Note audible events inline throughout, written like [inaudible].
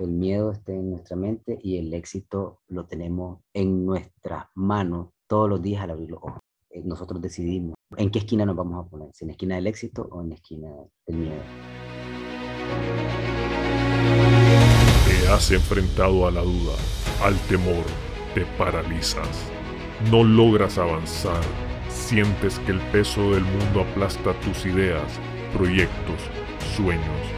el miedo esté en nuestra mente y el éxito lo tenemos en nuestras manos todos los días al abrir los ojos. Eh, nosotros decidimos en qué esquina nos vamos a poner, si en la esquina del éxito o en la esquina del miedo. Te has enfrentado a la duda, al temor, te paralizas, no logras avanzar, sientes que el peso del mundo aplasta tus ideas, proyectos, sueños,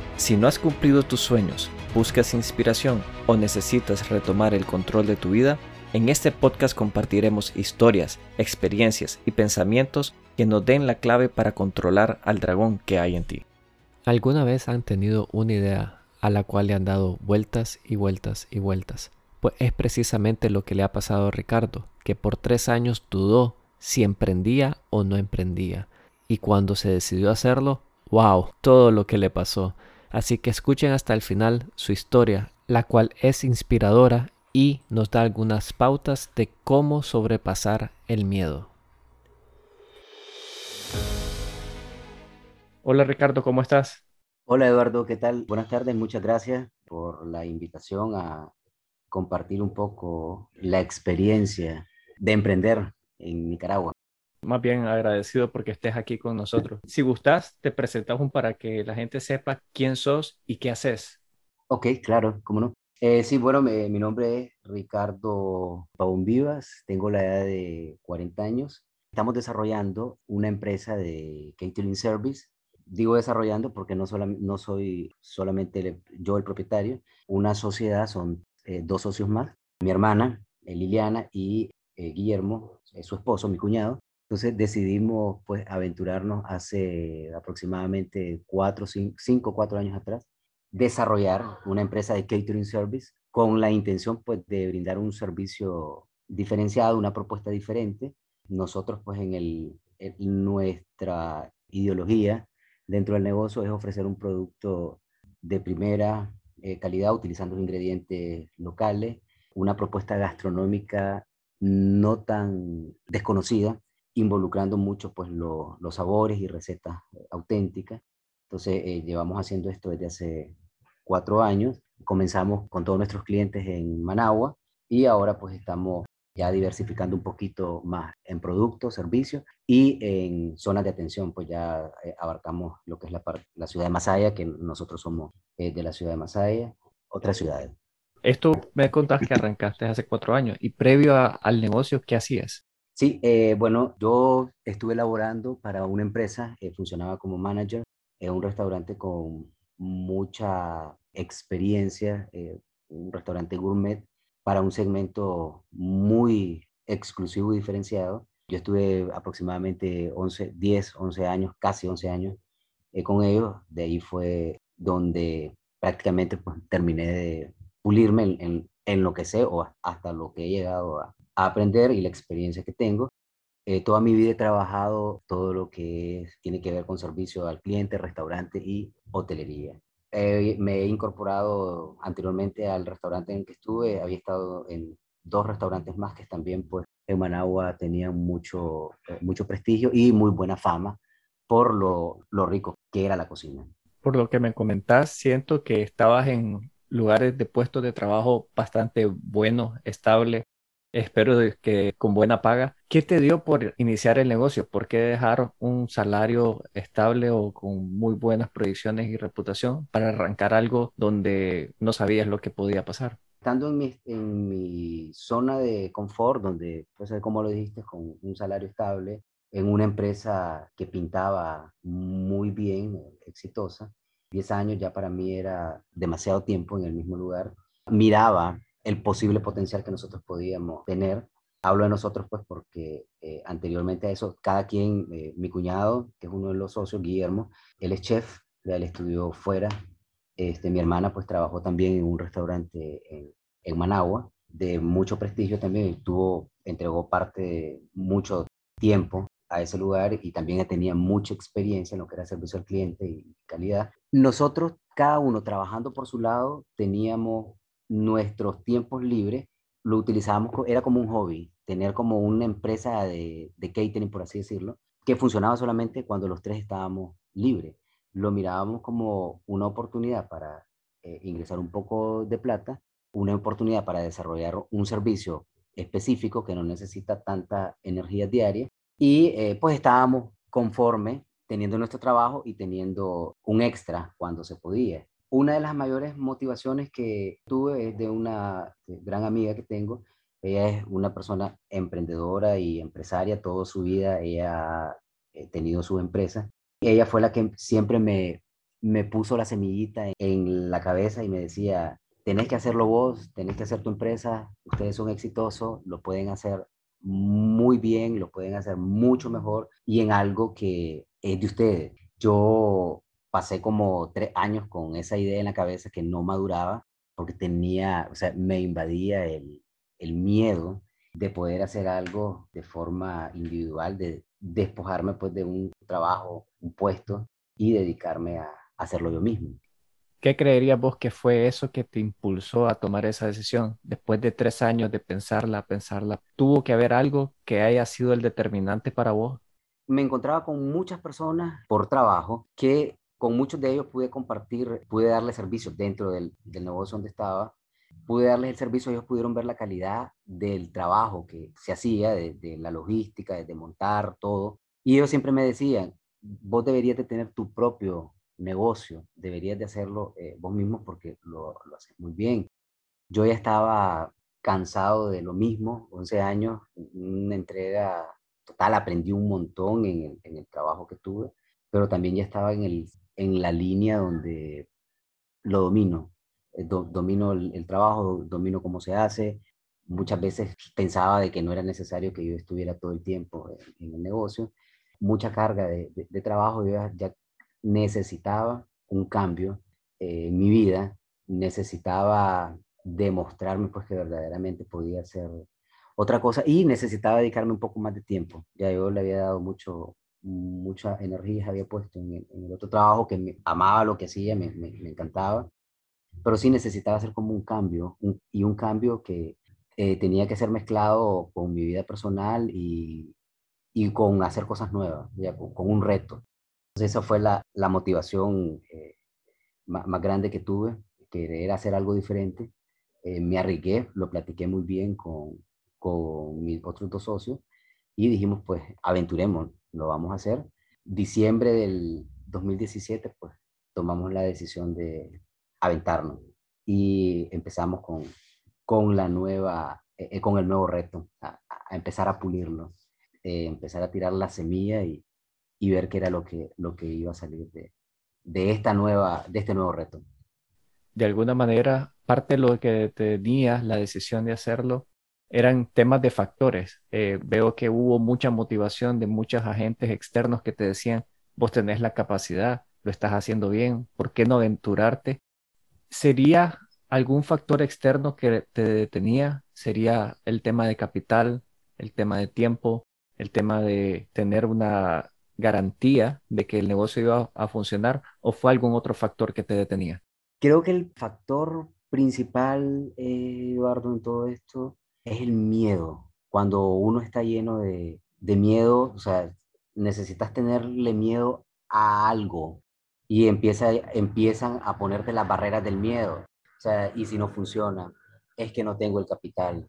Si no has cumplido tus sueños, buscas inspiración o necesitas retomar el control de tu vida, en este podcast compartiremos historias, experiencias y pensamientos que nos den la clave para controlar al dragón que hay en ti. ¿Alguna vez han tenido una idea a la cual le han dado vueltas y vueltas y vueltas? Pues es precisamente lo que le ha pasado a Ricardo, que por tres años dudó si emprendía o no emprendía. Y cuando se decidió hacerlo, wow, todo lo que le pasó. Así que escuchen hasta el final su historia, la cual es inspiradora y nos da algunas pautas de cómo sobrepasar el miedo. Hola Ricardo, ¿cómo estás? Hola Eduardo, ¿qué tal? Buenas tardes, muchas gracias por la invitación a compartir un poco la experiencia de emprender en Nicaragua. Más bien agradecido porque estés aquí con nosotros. Si gustas, te presentamos para que la gente sepa quién sos y qué haces. Ok, claro, cómo no. Eh, sí, bueno, mi nombre es Ricardo Pavón Vivas, tengo la edad de 40 años. Estamos desarrollando una empresa de catering service. Digo desarrollando porque no, no soy solamente yo el propietario. Una sociedad son eh, dos socios más, mi hermana eh, Liliana y Guillermo, su esposo, mi cuñado. Entonces decidimos pues aventurarnos hace aproximadamente cuatro, cinco, cuatro años atrás, desarrollar una empresa de catering service con la intención pues de brindar un servicio diferenciado, una propuesta diferente. Nosotros pues en, el, nuestra ideología dentro del negocio es ofrecer un producto de primera eh, calidad utilizando ingredientes locales, una propuesta gastronómica no tan desconocida involucrando mucho pues los sabores y recetas eh, auténticas. Entonces eh, llevamos haciendo esto desde hace cuatro años. Comenzamos con todos nuestros clientes en Managua y ahora pues estamos ya diversificando un poquito más en productos, servicios y en zonas de atención, pues ya eh, abarcamos lo que es la, la ciudad de Masaya, que nosotros somos de la ciudad de Masaya, otras ciudades. Esto me contaste que arrancaste hace cuatro años y previo al negocio, ¿qué hacías? Sí, eh, bueno, yo estuve laborando para una empresa, eh, funcionaba como manager en un restaurante con mucha experiencia, eh, un restaurante gourmet para un segmento muy exclusivo y diferenciado. Yo estuve aproximadamente 11, 10, 11 años, casi 11 años con ellos. De ahí fue donde prácticamente pues, terminé de pulirme en, en, lo que sé o hasta lo que he llegado a, aprender y la experiencia que tengo. Eh, toda mi vida he trabajado todo lo que tiene que ver con servicio al cliente, restaurante y hotelería. me he incorporado anteriormente al restaurante en el que estuve, había estado en dos restaurantes más que también pues en Managua tenían mucho, eh, mucho prestigio y muy buena fama por lo, lo rico que era la cocina. Por lo que me comentás, siento que estabas en lugares de puestos de trabajo bastante buenos, estables, espero que con buena paga. ¿Qué te dio por iniciar el negocio? ¿Por qué dejar un salario estable o con muy buenas proyecciones y reputación para arrancar algo donde no sabías lo que podía pasar? Estando en mi, en mi zona de confort, donde, pues, como lo dijiste, con un salario estable, en una empresa que pintaba muy bien, exitosa, 10 años ya para mí era demasiado tiempo en el mismo lugar. Miraba el posible potencial que nosotros podíamos tener. Hablo de nosotros pues porque eh, anteriormente a eso, cada quien, eh, mi cuñado, que es uno de los socios, Guillermo, él es chef, él estudió fuera. Este, mi hermana pues trabajó también en un restaurante en, en Managua de mucho prestigio también, tuvo, entregó parte mucho tiempo a ese lugar y también tenía mucha experiencia en lo que era servicio al cliente y calidad. Nosotros, cada uno trabajando por su lado, teníamos nuestros tiempos libres, lo utilizábamos, era como un hobby, tener como una empresa de, catering, por así decirlo, que funcionaba solamente cuando los tres estábamos libres. Lo mirábamos como una oportunidad para eh, ingresar un poco de plata, una oportunidad para desarrollar un servicio específico que no necesita tanta energía diaria y eh, pues estábamos conforme teniendo nuestro trabajo y teniendo un extra cuando se podía. Una de las mayores motivaciones que tuve es de una gran amiga que tengo. Ella es una persona emprendedora y empresaria. Toda su vida ella ha eh, tenido su empresa. Ella fue la que siempre me, me puso la semillita en la cabeza y me decía, tenés que hacerlo vos, tenés que hacer tu empresa, ustedes son exitosos, lo pueden hacer muy bien, lo pueden hacer mucho mejor y en algo que es de ustedes. Yo pasé como tres años con esa idea en la cabeza que no maduraba porque tenía, o sea, me invadía el, el miedo de poder hacer algo de forma individual, de despojarme pues de un trabajo, un puesto y dedicarme a hacerlo yo mismo. ¿Qué creerías vos que fue eso que te impulsó a tomar esa decisión? Después de tres años de pensarla, pensarla, ¿tuvo que haber algo que haya sido el determinante para vos? Me encontraba con muchas personas por trabajo que con muchos de ellos pude compartir, pude darle servicio dentro del, del negocio donde estaba, pude darles el servicio, ellos pudieron ver la calidad del trabajo que se hacía, de, la logística, de montar todo. Y ellos siempre me decían, vos deberías de tener tu propio negocio, deberías de hacerlo eh, vos mismo porque lo, lo haces muy bien. Yo ya estaba cansado de lo mismo, 11 años, una entrega total, aprendí un montón en el, en el trabajo que tuve, pero también ya estaba en, el, en la línea donde lo domino, eh, domino el, trabajo, domino cómo se hace. Muchas veces pensaba de que no era necesario que yo estuviera todo el tiempo en, el negocio. Mucha carga de, trabajo, yo ya, necesitaba un cambio en mi vida, necesitaba demostrarme pues que verdaderamente podía hacer otra cosa y necesitaba dedicarme un poco más de tiempo. Ya yo le había dado mucho, mucha energía, había puesto en en el otro trabajo que me, amaba lo que hacía, me, me, me, encantaba, pero sí necesitaba hacer como un cambio un, y un cambio que eh, tenía que ser mezclado con mi vida personal y, y con hacer cosas nuevas, ya, con, con un reto. Entonces esa fue la, la motivación eh, más, más, grande que tuve, querer hacer algo diferente. Eh, me arriesgué, lo platiqué muy bien con, con mis otros dos socios y dijimos, pues, aventuremos, lo vamos a hacer. Diciembre del 2017, pues, tomamos la decisión de aventarnos y empezamos con, con la nueva, eh, con el nuevo reto, a, a empezar a pulirlo, eh, empezar a tirar la semilla y, y ver qué era lo que, lo que iba a salir de, de, esta nueva, de este nuevo reto. De alguna manera, parte de lo que tenías la decisión de hacerlo eran temas de factores. Eh, veo que hubo mucha motivación de muchos agentes externos que te decían, vos tenés la capacidad, lo estás haciendo bien, ¿por qué no aventurarte? ¿Sería algún factor externo que te detenía? ¿Sería el tema de capital, el tema de tiempo, el tema de tener una garantía de que el negocio iba a funcionar o fue algún otro factor que te detenía? Creo que el factor principal, eh, Eduardo, en todo esto es el miedo. Cuando uno está lleno de, de miedo, o sea, necesitas tenerle miedo a algo y empieza, empiezan a ponerte las barreras del miedo. O sea, y si no funciona, es que no tengo el capital,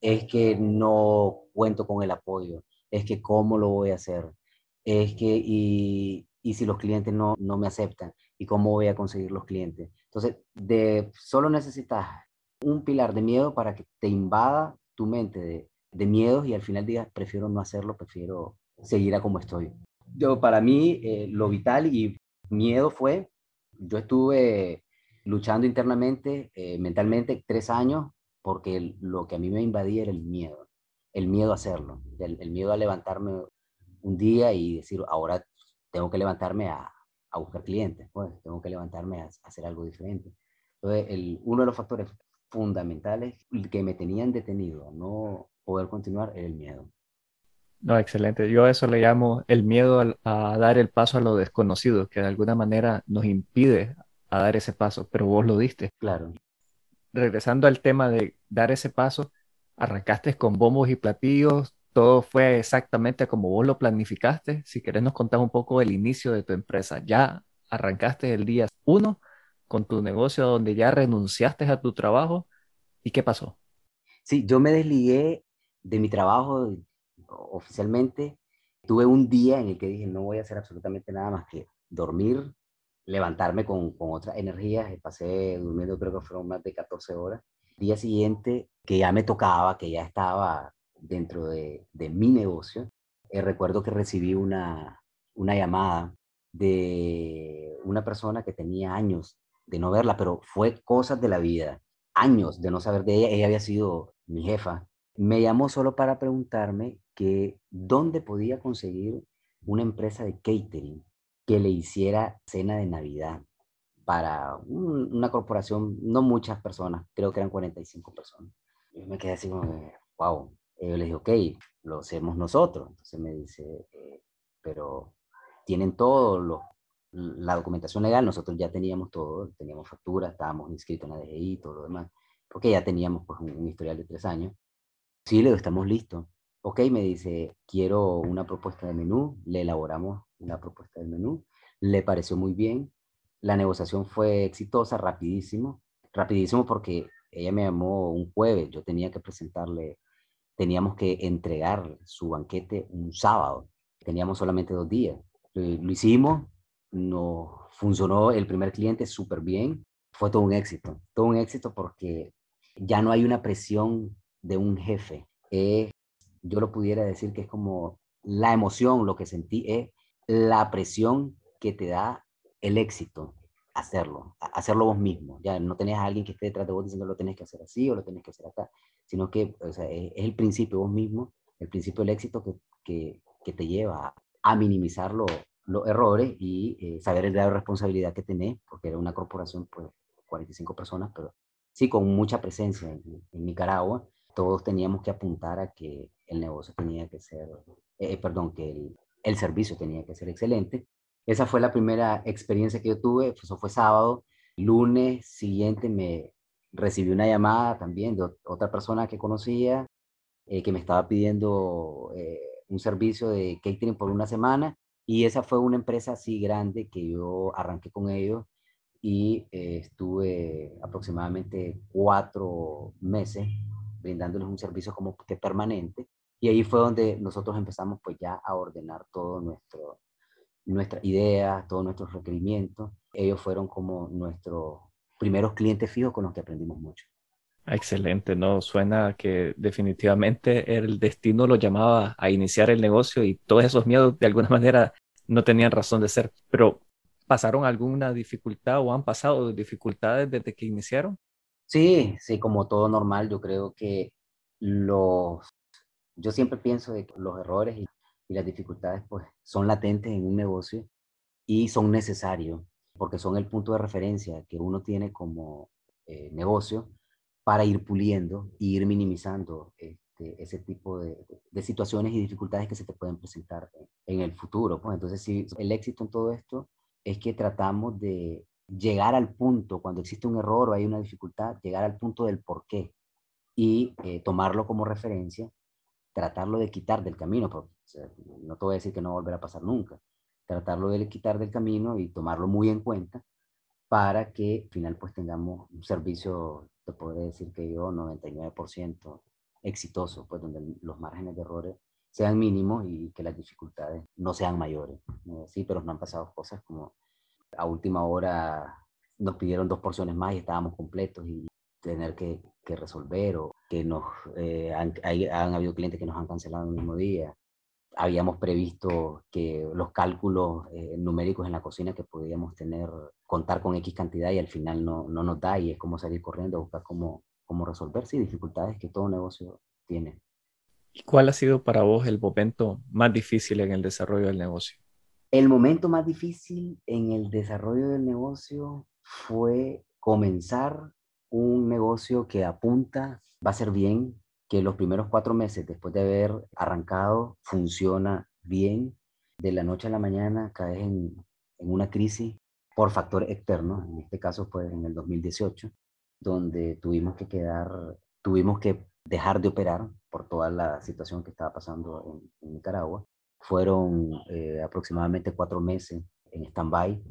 es que no cuento con el apoyo, es que cómo lo voy a hacer, es que, y, y si los clientes no, no me aceptan, ¿y cómo voy a conseguir los clientes? Entonces, de, solo necesitas un pilar de miedo para que te invada tu mente de, miedos y al final digas, prefiero no hacerlo, prefiero seguir a como estoy. Yo, para mí, eh, lo vital y miedo fue, yo estuve luchando internamente, eh, mentalmente, tres años, porque lo que a mí me invadía era el miedo, el miedo a hacerlo, el, el miedo a levantarme un día y decir, ahora tengo que levantarme a, a buscar clientes, pues tengo que levantarme a, a, hacer algo diferente. Entonces, el, uno de los factores fundamentales que me tenían detenido no poder continuar el miedo. No, excelente. Yo a eso le llamo el miedo a, a, dar el paso a lo desconocido, que de alguna manera nos impide a dar ese paso, pero vos lo diste. Claro. Regresando al tema de dar ese paso, arrancaste con bombos y platillos, todo fue exactamente como vos lo planificaste. Si querés nos contás un poco el inicio de tu empresa. Ya arrancaste el día uno con tu negocio donde ya renunciaste a tu trabajo y qué pasó. Sí, yo me desligué de mi trabajo oficialmente. Tuve un día en el que dije no voy a hacer absolutamente nada más que dormir, levantarme con, con otra energía. Pasé durmiendo creo que fueron más de 14 horas. Día siguiente, que ya me tocaba, que ya estaba dentro de, de mi negocio, eh, recuerdo que recibí una, una llamada de una persona que tenía años de no verla, pero fue cosas de la vida, años de no saber de ella, ella había sido mi jefa. Me llamó solo para preguntarme que dónde podía conseguir una empresa de catering que le hiciera cena de Navidad para una corporación, no muchas personas, creo que eran 45 personas. Yo me quedé así como, wow. yo le dije, ok, lo hacemos nosotros. Entonces me dice, eh, pero tienen todo lo, la documentación legal, nosotros ya teníamos todo, teníamos factura, estábamos inscritos en la DGI, todo lo demás, porque ya teníamos pues, un, historial de tres años. Sí, le digo, estamos listos. Ok, me dice, quiero una propuesta de menú, le elaboramos una propuesta de menú, le pareció muy bien, la negociación fue exitosa, rapidísimo, rapidísimo porque ella me llamó un jueves, yo tenía que presentarle, teníamos que entregar su banquete un sábado, teníamos solamente dos días. Lo hicimos, no funcionó el primer cliente súper bien, fue todo un éxito, todo un éxito porque ya no hay una presión de un jefe. yo lo pudiera decir que es como la emoción, lo que sentí es la presión que te da el éxito, hacerlo, hacerlo vos mismo. Ya no tenés a alguien que esté detrás de vos diciendo lo tenés que hacer así o lo tenés que hacer acá, sino que es, el principio vos mismo, el principio del éxito que, que, te lleva a minimizar los errores y eh, saber el grado de responsabilidad que tenés, porque era una corporación, pues 45 personas, pero sí con mucha presencia en, Nicaragua, todos teníamos que apuntar a que el negocio tenía que ser, eh, perdón, que el, servicio tenía que ser excelente esa fue la primera experiencia que yo tuve, eso fue sábado. Lunes siguiente me recibí una llamada también de otra persona que conocía eh, que me estaba pidiendo eh, un servicio de catering por una semana y esa fue una empresa así grande que yo arranqué con ellos y eh, estuve aproximadamente cuatro meses brindándoles un servicio como que permanente y ahí fue donde nosotros empezamos pues ya a ordenar todo nuestro nuestras ideas, todos nuestros requerimientos. Ellos fueron como nuestros primeros clientes fijos con los que aprendimos mucho. Excelente, ¿no? Suena que definitivamente el destino lo llamaba a iniciar el negocio y todos esos miedos de alguna [laughs] manera no tenían razón de ser. Pero, ¿pasaron alguna dificultad o han pasado dificultades desde que iniciaron? Sí, sí, como todo normal, yo creo que los, yo siempre pienso de que los errores y y las dificultades pues son latentes en un negocio y son necesarios porque son el punto de referencia que uno tiene como eh, negocio para ir puliendo e ir minimizando este, ese tipo de, situaciones y dificultades que se te pueden presentar en el futuro. Pues. Entonces, sí, el éxito en todo esto es que tratamos de llegar al punto, cuando existe un error o hay una dificultad, llegar al punto del por qué y eh, tomarlo como referencia tratarlo de quitar del camino, porque no te voy a decir que no volverá a pasar nunca, tratarlo de quitar del camino y tomarlo muy en cuenta para que al final pues tengamos un servicio, te puedo decir que yo 99% exitoso, pues donde los márgenes de errores sean mínimos y que las dificultades no sean mayores. Sí, pero no han pasado cosas como a última hora nos pidieron dos porciones más y estábamos completos y tener que, que resolver o que nos eh, han, han, habido clientes que nos han cancelado el mismo día. Habíamos previsto que los cálculos eh, numéricos en la cocina que podíamos tener, contar con X cantidad y al final no, no nos da y es como salir corriendo a buscar cómo, cómo resolver, sí, dificultades que todo negocio tiene. ¿Y cuál ha sido para vos el momento más difícil en el desarrollo del negocio? El momento más difícil en el desarrollo del negocio fue comenzar un negocio que apunta, va a ser bien, que los primeros cuatro meses después de haber arrancado funciona bien. De la noche a la mañana caes en, en una crisis por factor externo, en este caso fue en el 2018, donde tuvimos que quedar, tuvimos que dejar de operar por toda la situación que estaba pasando en, Nicaragua. Fueron eh, aproximadamente cuatro meses en stand-by,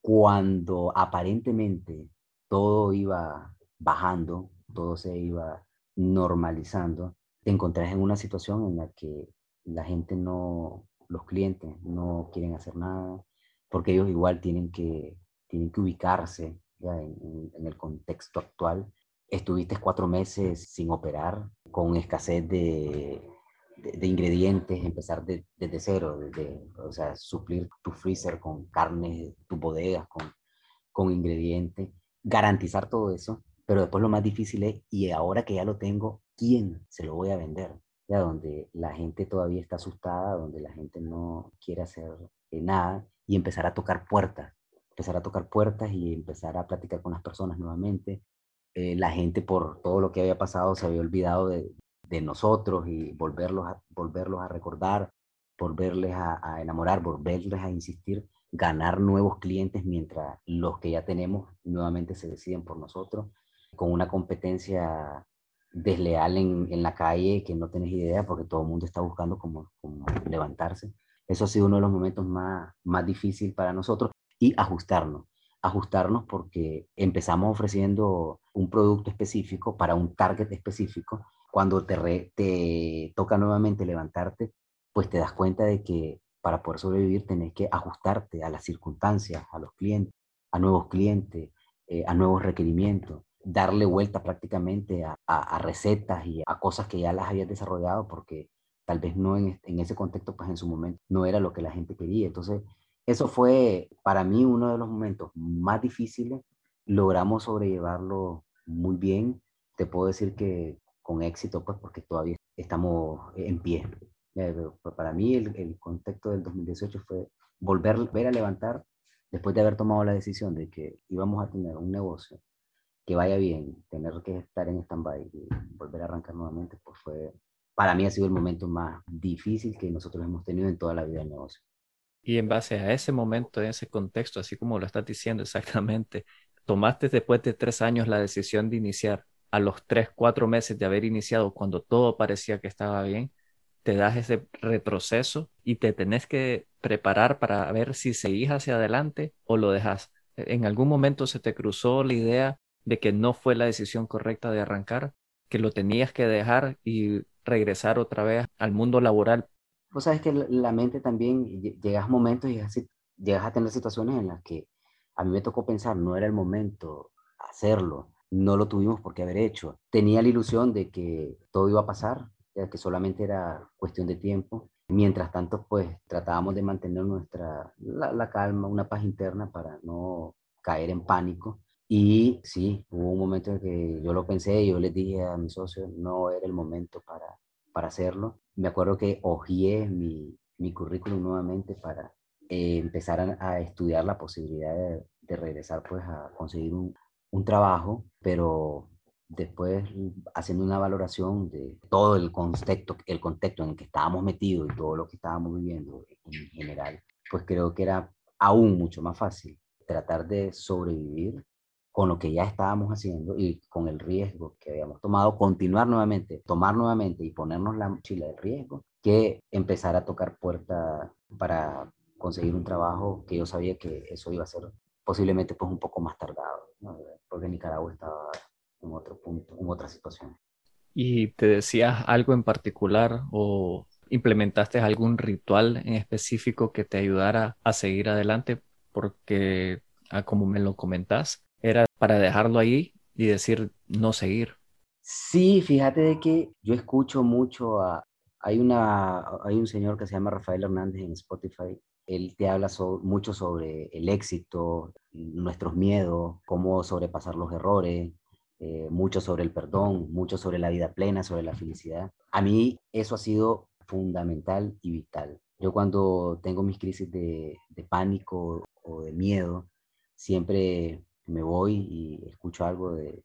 cuando aparentemente todo iba bajando, todo se iba normalizando, te encontrás en una situación en la que la gente no, los clientes no quieren hacer nada, porque ellos igual tienen que, tienen que ubicarse en, el contexto actual. Estuviste cuatro meses sin operar, con escasez de, de, ingredientes, empezar desde cero, desde, o sea, suplir tu freezer con carne, tus bodegas con, con ingredientes, garantizar todo eso, pero después lo más difícil es, y ahora que ya lo tengo, ¿quién se lo voy a vender? Ya donde la gente todavía está asustada, donde la gente no quiere hacer eh, nada y empezar a tocar puertas, empezar a tocar puertas y empezar a platicar con las personas nuevamente. Eh, la gente por todo lo que había pasado se había olvidado de, de nosotros y volverlos a, volverlos a recordar, volverles a, a, enamorar, volverles a insistir, ganar nuevos clientes mientras los que ya tenemos nuevamente se deciden por nosotros, con una competencia desleal en, en la calle que no tenés idea porque todo el mundo está buscando cómo, cómo levantarse. Eso ha sido uno de los momentos más, más difíciles para nosotros. Y ajustarnos ajustarnos porque empezamos ofreciendo un producto específico para un target específico. Cuando te, te toca nuevamente levantarte, pues te das cuenta de que para poder sobrevivir tenés que ajustarte a las circunstancias, a los clientes, a nuevos clientes, eh, a nuevos requerimientos, darle vuelta prácticamente a, a, recetas y a cosas que ya las habías desarrollado porque tal vez no en, ese contexto, pues en su momento no era lo que la gente quería. Entonces, eso fue para mí uno de los momentos más difíciles. Logramos sobrellevarlo muy bien. Te puedo decir que con éxito, pues porque todavía estamos en pie. Pues, para mí el, el contexto del 2018 fue volver, volver a levantar después de haber tomado la decisión de que íbamos a tener un negocio que vaya bien, tener que estar en stand-by y volver a arrancar nuevamente, pues fue, para mí ha sido el momento más difícil que nosotros hemos tenido en toda la vida del negocio. Y en base a ese momento, en ese contexto, así como lo estás diciendo exactamente, tomaste después de tres años la decisión de iniciar a los tres, cuatro meses de haber iniciado, cuando todo parecía que estaba bien, te das ese retroceso y te tenés que preparar para ver si seguís hacia adelante o lo dejas. En algún momento se te cruzó la idea de que no fue la decisión correcta de arrancar, que lo tenías que dejar y regresar otra vez al mundo laboral. Vos sabes que la mente también, llegas momentos y llegas a tener situaciones en las que a mí me tocó pensar, no era el momento hacerlo, no lo tuvimos por qué haber hecho. Tenía la ilusión de que todo iba a pasar, que solamente era cuestión de tiempo. Mientras tanto, pues tratábamos de mantener nuestra, la, calma, una paz interna para no caer en pánico. Y sí, hubo un momento en que yo lo pensé, yo les dije a mi socio, no era el momento para, para hacerlo. Me acuerdo que hojeé mi, mi currículum nuevamente para eh, empezar a, estudiar la posibilidad de, de regresar pues a conseguir un, un trabajo, pero después haciendo una valoración de todo el contexto, el contexto en el que estábamos metidos y todo lo que estábamos viviendo en general, pues creo que era aún mucho más fácil tratar de sobrevivir con lo que ya estábamos haciendo y con el riesgo que habíamos tomado, continuar nuevamente, tomar nuevamente y ponernos la mochila de riesgo, que empezar a tocar puerta para conseguir un trabajo que yo sabía que eso iba a ser posiblemente pues un poco más tardado, porque Nicaragua estaba en otro punto, en otra situación. ¿Y te decías algo en particular o implementaste algún ritual en específico que te ayudara a seguir adelante? Porque, ah, como me lo comentás, era para dejarlo ahí y decir no seguir. Sí, fíjate de que yo escucho mucho a... Hay, una, hay un señor que se llama Rafael Hernández en Spotify él te habla mucho sobre el éxito, nuestros miedos, cómo sobrepasar los errores, eh, mucho sobre el perdón, mucho sobre la vida plena, sobre la felicidad. A mí eso ha sido fundamental y vital. Yo cuando tengo mis crisis de, de pánico o de miedo, siempre me voy y escucho algo de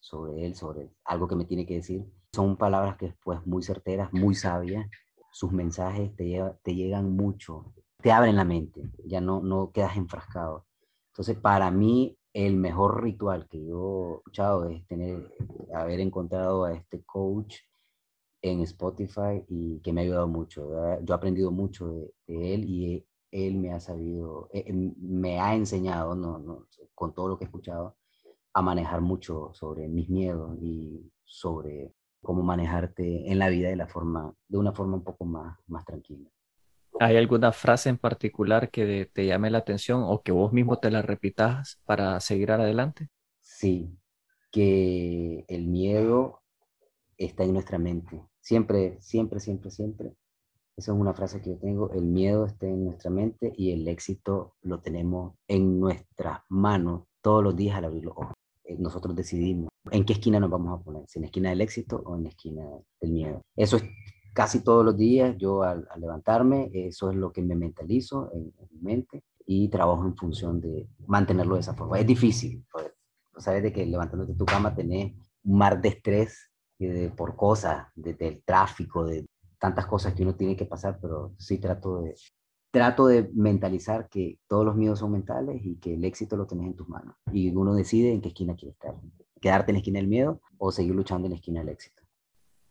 sobre él, sobre algo que me tiene que decir. Son palabras que después muy certeras, muy sabias. Sus mensajes te, te llegan mucho, te abren la mente, ya no, no quedas enfrascado. Entonces, para mí, el mejor ritual que yo he escuchado es tener, haber encontrado a este coach en Spotify y que me ha ayudado mucho. Yo he aprendido mucho de, él y él me ha sabido, eh, em, me ha enseñado, no, no, con todo lo que he escuchado, a manejar mucho sobre mis miedos y sobre cómo manejarte en la vida de, la forma, de una forma un poco más, más tranquila. ¿Hay alguna frase en particular que te llame la atención o que vos mismo te la repitas para seguir adelante? Sí, que el miedo está en nuestra mente. Siempre, siempre, siempre, siempre. Esa es una frase que yo tengo. El miedo está en nuestra mente y el éxito lo tenemos en nuestras manos todos los días al abrir los ojos. Eh, nosotros decidimos en qué esquina nos vamos a poner, si en la esquina del éxito o en la esquina del miedo. Eso es casi todos los días, yo al, levantarme, eso es lo que me mentalizo en, mi mente y trabajo en función de mantenerlo de esa forma. Es difícil, pues, sabes de que levantándote de tu cama tenés un mar de estrés de, por cosas, del tráfico, de tantas cosas que uno tiene que pasar, pero sí trato de, trato de mentalizar que todos los miedos son mentales y que el éxito lo tenés en tus manos. Y uno decide en qué esquina quiere estar, quedarte en la esquina del miedo o seguir luchando en la esquina del éxito.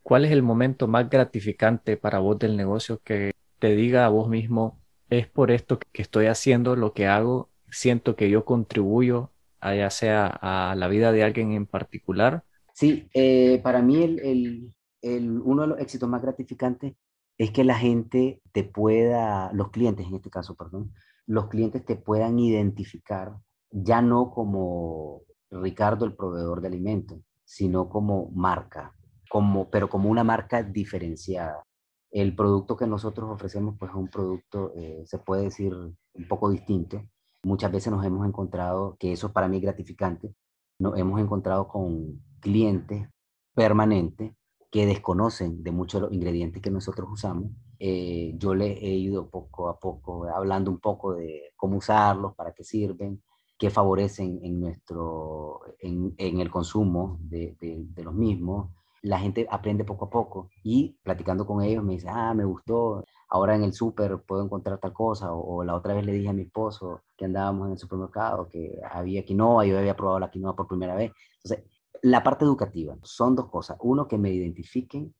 ¿Cuál es el momento más gratificante para vos del negocio que te diga a vos mismo, es por esto que estoy haciendo lo que hago, siento que yo contribuyo a ya sea a la vida de alguien en particular? Sí, eh, para mí el, el, uno de los éxitos más gratificantes es que la gente te pueda, los clientes en este caso, perdón, los clientes te puedan identificar ya no como Ricardo el proveedor de alimentos, sino como marca, como, pero como una marca diferenciada. El producto que nosotros ofrecemos pues es un producto, eh, se puede decir, un poco distinto. Muchas veces nos hemos encontrado, que eso para mí es gratificante, nos hemos encontrado con clientes permanentes que desconocen de muchos de los ingredientes que nosotros usamos. Eh, yo le he ido poco a poco hablando un poco de cómo usarlos, para qué sirven, qué favorecen en, nuestro, en, en el consumo de, de, de, los mismos, la gente aprende poco a poco y platicando con ellos me dice, ah, me gustó, ahora en el súper puedo encontrar tal cosa, o, la otra vez le dije a mi esposo que andábamos en el supermercado que había quinoa, yo había probado la quinoa por primera vez. Entonces, la parte educativa son dos cosas. Uno, que me identifiquen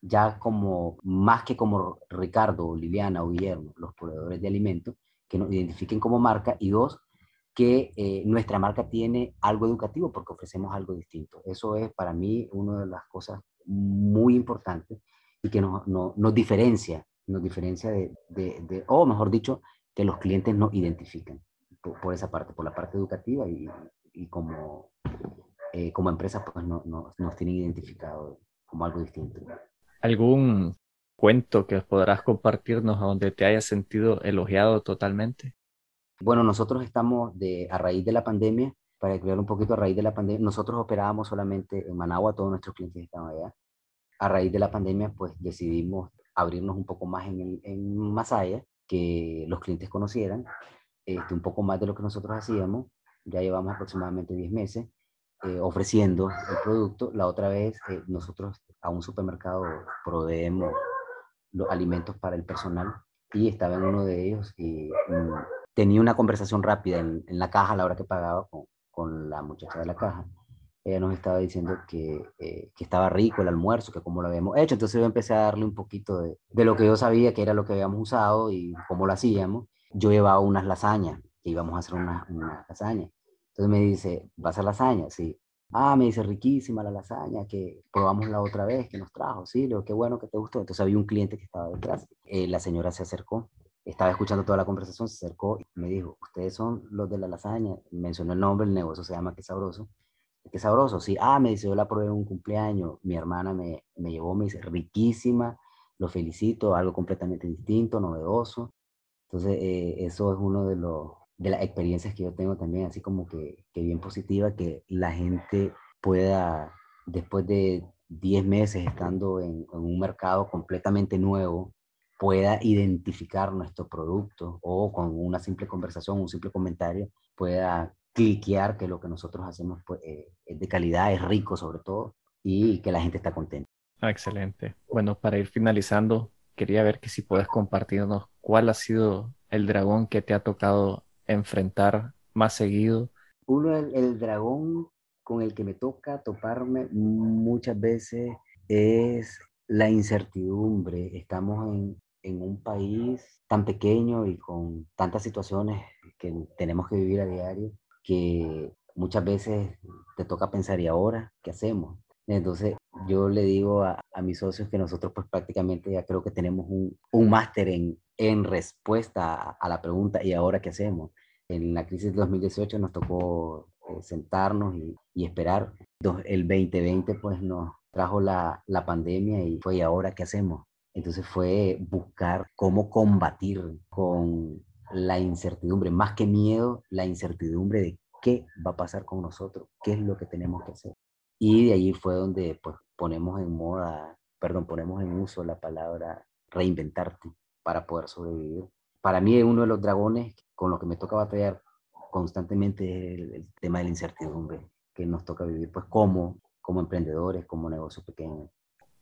ya como, más que como Ricardo, Liliana o Guillermo, los proveedores de alimentos, que nos identifiquen como marca. Y dos, que eh, nuestra marca tiene algo educativo porque ofrecemos algo distinto. Eso es para mí una de las cosas muy importantes y que nos, nos diferencia, nos diferencia de, de, o mejor dicho, que los clientes nos identifican por, esa parte, por la parte educativa y, y como, eh, como empresa pues no, nos tienen identificado como algo distinto. ¿Algún cuento que podrás compartirnos donde te hayas sentido elogiado totalmente? Bueno, nosotros estamos de, a raíz de la pandemia, para crear un poquito a raíz de la pandemia, nosotros operábamos solamente en Managua, todos nuestros clientes estaban allá. A raíz de la pandemia, pues decidimos abrirnos un poco más en, en Masaya, que los clientes conocieran este, un poco más de lo que nosotros hacíamos. Ya llevamos aproximadamente 10 meses eh, ofreciendo el producto. La otra vez, eh, nosotros a un supermercado proveemos los alimentos para el personal y estaba en uno de ellos y mm, tenía una conversación rápida en, la caja a la hora que pagaba con, con, la muchacha de la caja. Ella nos estaba diciendo que, eh, que, estaba rico el almuerzo, que cómo lo habíamos hecho. Entonces yo empecé a darle un poquito de, de, lo que yo sabía que era lo que habíamos usado y cómo lo hacíamos. Yo llevaba unas lasañas, que íbamos a hacer unas una lasañas. Entonces me dice, ¿vas a lasaña? Sí. Ah, me dice, riquísima la lasaña que probamos la otra vez que nos trajo. Sí, lo qué bueno que te gustó. Entonces había un cliente que estaba detrás. Eh, la señora se acercó estaba escuchando toda la conversación, se acercó y me dijo, ustedes son los de la lasaña, mencionó el nombre, el negocio se llama Qué Sabroso. Qué sabroso, sí. Ah, me dice, yo la probé en un cumpleaños, mi hermana me, me llevó, me dice, riquísima, lo felicito, algo completamente distinto, novedoso. Entonces, eh, eso es uno de, los, de las experiencias que yo tengo también, así como que, que bien positiva, que la gente pueda, después de 10 meses estando en, un mercado completamente nuevo, pueda identificar nuestro producto o con una simple conversación, un simple comentario, pueda cliquear que lo que nosotros hacemos pues, eh, es de calidad, es rico sobre todo y que la gente está contenta. Ah, excelente. Bueno, para ir finalizando, quería ver que si puedes compartirnos cuál ha sido el dragón que te ha tocado enfrentar más seguido. Uno, el, dragón con el que me toca toparme muchas veces es la incertidumbre. Estamos en, en un país tan pequeño y con tantas situaciones que tenemos que vivir a diario que muchas veces te toca pensar, ¿y ahora qué hacemos? Entonces yo le digo a, a mis socios que nosotros pues prácticamente ya creo que tenemos un, un máster en, en respuesta a, la pregunta, ¿y ahora qué hacemos? En la crisis de 2018 nos tocó eh, sentarnos y, y, esperar. El 2020 pues nos trajo la, la pandemia y fue, ¿y ahora qué hacemos? Entonces fue buscar cómo combatir con la incertidumbre, más que miedo, la incertidumbre de qué va a pasar con nosotros, qué es lo que tenemos que hacer. Y de allí fue donde pues, ponemos en moda, perdón, ponemos en uso la palabra reinventarte para poder sobrevivir. Para mí uno de los dragones con los que me toca batallar constantemente es el, el tema de la incertidumbre que nos toca vivir pues como, como emprendedores, como negocios pequeños.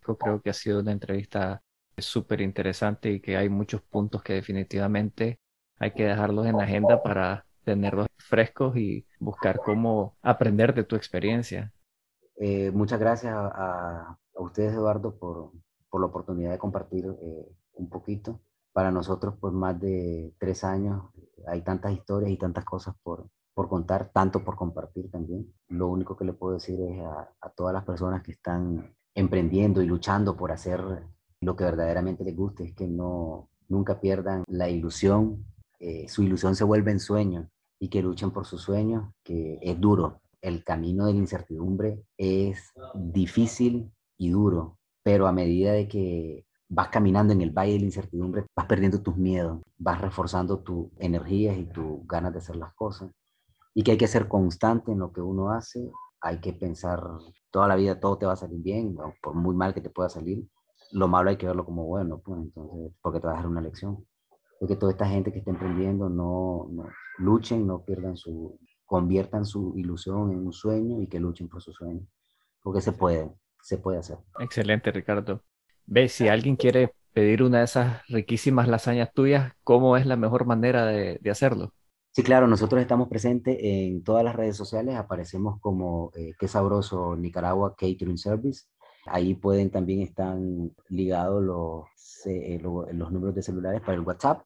Yo creo que ha sido una entrevista súper interesante y que hay muchos puntos que definitivamente hay que dejarlos en la agenda para tenerlos frescos y buscar cómo aprender de tu experiencia. Eh, muchas gracias a, a, a, ustedes, Eduardo, por, por la oportunidad de compartir eh, un poquito. Para nosotros, pues más de tres años, hay tantas historias y tantas cosas por, por contar, tanto por compartir también. Lo único que le puedo decir es a, a todas las personas que están emprendiendo y luchando por hacer lo que verdaderamente les guste, es que no, nunca pierdan la ilusión eh, su ilusión se vuelve en sueño y que luchen por sus sueños, que es duro. El camino de la incertidumbre es difícil y duro, pero a medida de que vas caminando en el valle de la incertidumbre, vas perdiendo tus miedos, vas reforzando tus energías y tus ganas de hacer las cosas. Y que hay que ser constante en lo que uno hace, hay que pensar toda la vida todo te va a salir bien, ¿no? por muy mal que te pueda salir, lo malo hay que verlo como bueno, pues entonces, porque te va a dar una lección de que toda esta gente que está emprendiendo no, no, luchen, no pierdan su, conviertan su ilusión en un sueño y que luchen por su sueño, porque se puede, se puede hacer. Excelente, Ricardo. Ve, si alguien quiere pedir una de esas riquísimas lasañas tuyas, ¿cómo es la mejor manera de, de hacerlo? Sí, claro, nosotros estamos presentes en todas las redes sociales, aparecemos como eh, Qué Sabroso Nicaragua Catering Service. Ahí pueden también estar ligados los, eh, los, los números de celulares para el WhatsApp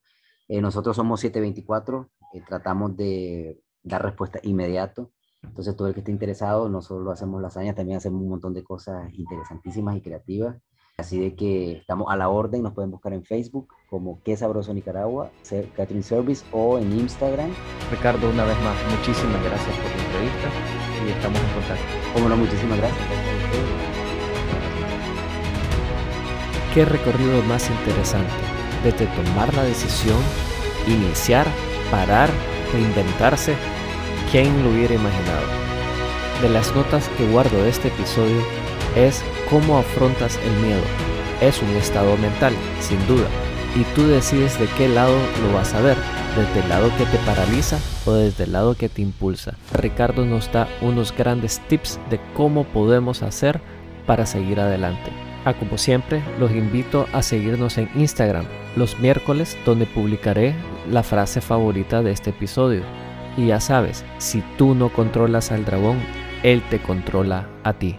eh, nosotros somos 724, eh, tratamos de dar respuesta inmediato. Entonces, todo el que esté interesado, no solo hacemos lasaña, también hacemos un montón de cosas interesantísimas y creativas. Así de que estamos a la orden, nos pueden buscar en Facebook como Qué Sabroso Nicaragua, Catering Service o en Instagram. Ricardo, una vez más, muchísimas gracias por la entrevista y estamos en contacto. Como no, muchísimas gracias. Qué recorrido más interesante desde tomar la decisión, iniciar, parar, reinventarse, ¿quién lo hubiera imaginado? De las notas que guardo de este episodio es cómo afrontas el miedo. Es un estado mental, sin duda, y tú decides de qué lado lo vas a ver, desde el lado que te paraliza o desde el lado que te impulsa. Ricardo nos da unos grandes tips de cómo podemos hacer para seguir adelante. Ah, como siempre, los invito a seguirnos en Instagram los miércoles donde publicaré la frase favorita de este episodio. Y ya sabes, si tú no controlas al dragón, él te controla a ti.